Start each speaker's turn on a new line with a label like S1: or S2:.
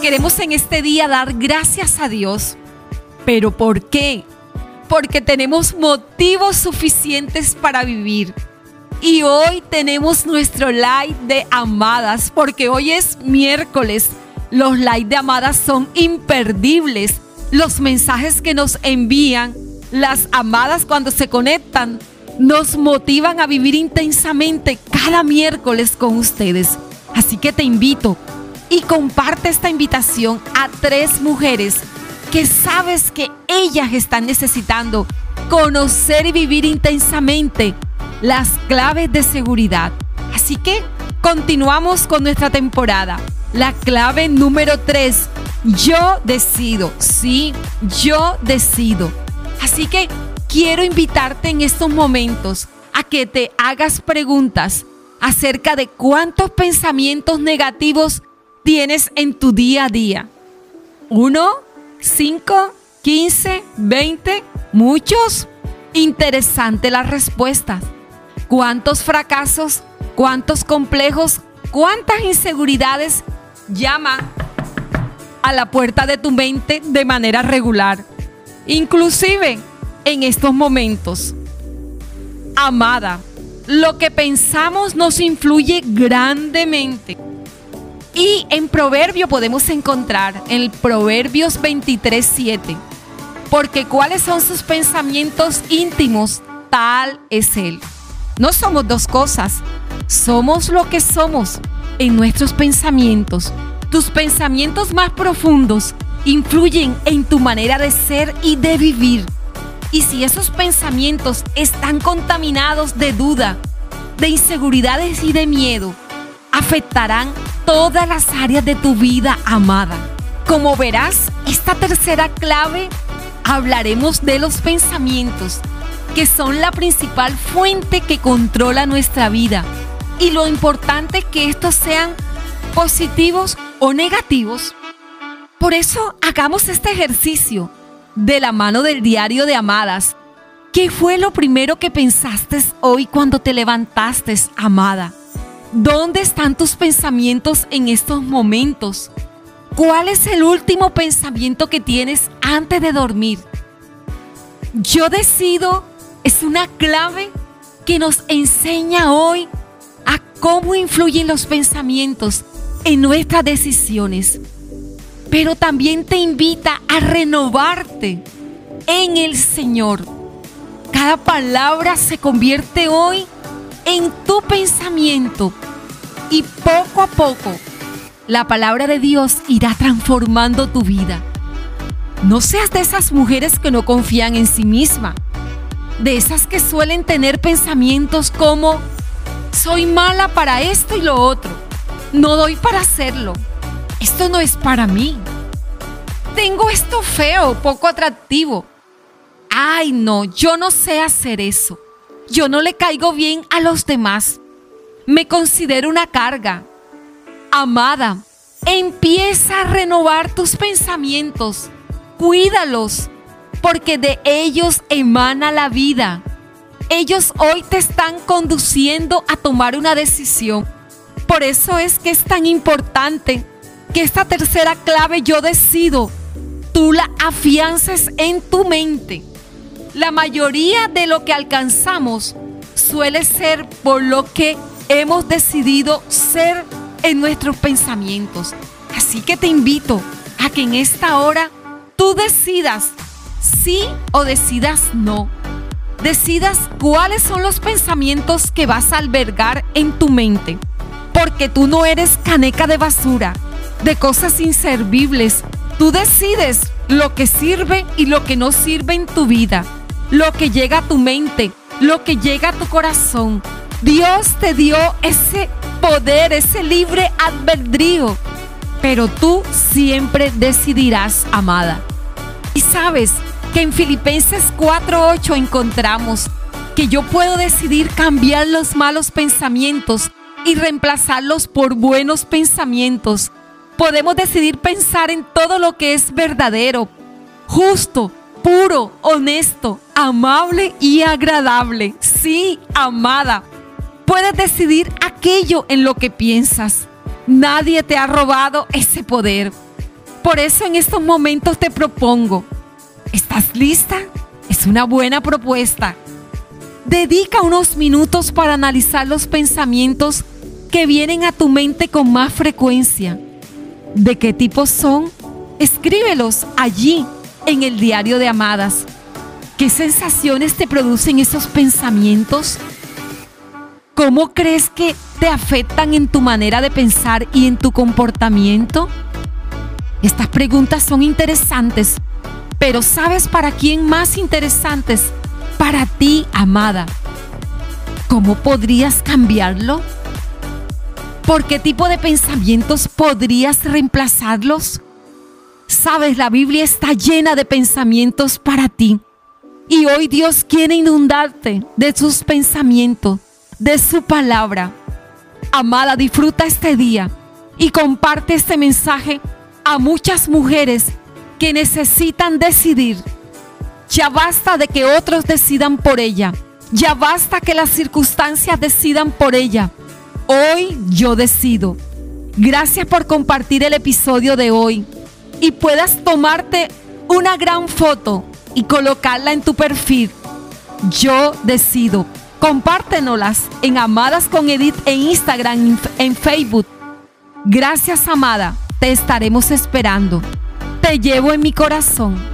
S1: Queremos en este día dar gracias a Dios. ¿Pero por qué? Porque tenemos motivos suficientes para vivir. Y hoy tenemos nuestro like de amadas, porque hoy es miércoles. Los likes de amadas son imperdibles. Los mensajes que nos envían las amadas cuando se conectan nos motivan a vivir intensamente cada miércoles con ustedes. Así que te invito y comparte esta invitación a tres mujeres que sabes que ellas están necesitando conocer y vivir intensamente las claves de seguridad. Así que continuamos con nuestra temporada. La clave número 3. Yo decido. Sí, yo decido. Así que quiero invitarte en estos momentos a que te hagas preguntas acerca de cuántos pensamientos negativos tienes en tu día a día. ¿Uno? ¿Cinco? ¿Quince? ¿Veinte? ¿Muchos? Interesante las respuestas. ¿Cuántos fracasos? ¿Cuántos complejos? ¿Cuántas inseguridades llama a la puerta de tu mente de manera regular? Inclusive en estos momentos. Amada, lo que pensamos nos influye grandemente. Y en Proverbio podemos encontrar el Proverbios 23:7. Porque cuáles son sus pensamientos íntimos, tal es Él. No somos dos cosas, somos lo que somos en nuestros pensamientos. Tus pensamientos más profundos influyen en tu manera de ser y de vivir. Y si esos pensamientos están contaminados de duda, de inseguridades y de miedo, afectarán todas las áreas de tu vida amada. Como verás, esta tercera clave hablaremos de los pensamientos, que son la principal fuente que controla nuestra vida. Y lo importante que estos sean positivos o negativos. Por eso hagamos este ejercicio de la mano del diario de Amadas. ¿Qué fue lo primero que pensaste hoy cuando te levantaste, amada? ¿Dónde están tus pensamientos en estos momentos? ¿Cuál es el último pensamiento que tienes antes de dormir? Yo decido es una clave que nos enseña hoy a cómo influyen los pensamientos en nuestras decisiones pero también te invita a renovarte en el Señor. Cada palabra se convierte hoy en tu pensamiento y poco a poco la palabra de Dios irá transformando tu vida. No seas de esas mujeres que no confían en sí misma, de esas que suelen tener pensamientos como, soy mala para esto y lo otro, no doy para hacerlo, esto no es para mí. Tengo esto feo, poco atractivo. Ay, no, yo no sé hacer eso. Yo no le caigo bien a los demás. Me considero una carga. Amada, empieza a renovar tus pensamientos. Cuídalos, porque de ellos emana la vida. Ellos hoy te están conduciendo a tomar una decisión. Por eso es que es tan importante que esta tercera clave yo decido, tú la afiances en tu mente. La mayoría de lo que alcanzamos suele ser por lo que hemos decidido ser en nuestros pensamientos. Así que te invito a que en esta hora tú decidas sí o decidas no. Decidas cuáles son los pensamientos que vas a albergar en tu mente. Porque tú no eres caneca de basura de cosas inservibles. Tú decides lo que sirve y lo que no sirve en tu vida, lo que llega a tu mente, lo que llega a tu corazón. Dios te dio ese poder, ese libre albedrío, pero tú siempre decidirás, amada. Y sabes que en Filipenses 4:8 encontramos que yo puedo decidir cambiar los malos pensamientos y reemplazarlos por buenos pensamientos podemos decidir pensar en todo lo que es verdadero, justo, puro, honesto, amable y agradable. Sí, amada. Puedes decidir aquello en lo que piensas. Nadie te ha robado ese poder. Por eso en estos momentos te propongo, ¿estás lista? Es una buena propuesta. Dedica unos minutos para analizar los pensamientos que vienen a tu mente con más frecuencia. ¿De qué tipo son? Escríbelos allí en el diario de Amadas. ¿Qué sensaciones te producen esos pensamientos? ¿Cómo crees que te afectan en tu manera de pensar y en tu comportamiento? Estas preguntas son interesantes, pero ¿sabes para quién más interesantes? Para ti, amada. ¿Cómo podrías cambiarlo? ¿Por qué tipo de pensamientos podrías reemplazarlos? Sabes, la Biblia está llena de pensamientos para ti. Y hoy Dios quiere inundarte de sus pensamientos de su palabra. Amada, disfruta este día y comparte este mensaje a muchas mujeres que necesitan decidir. Ya basta de que otros decidan por ella. Ya basta que las circunstancias decidan por ella. Hoy yo decido. Gracias por compartir el episodio de hoy y puedas tomarte una gran foto y colocarla en tu perfil. Yo decido Compártenolas en Amadas con Edith en Instagram, en Facebook. Gracias, amada. Te estaremos esperando. Te llevo en mi corazón.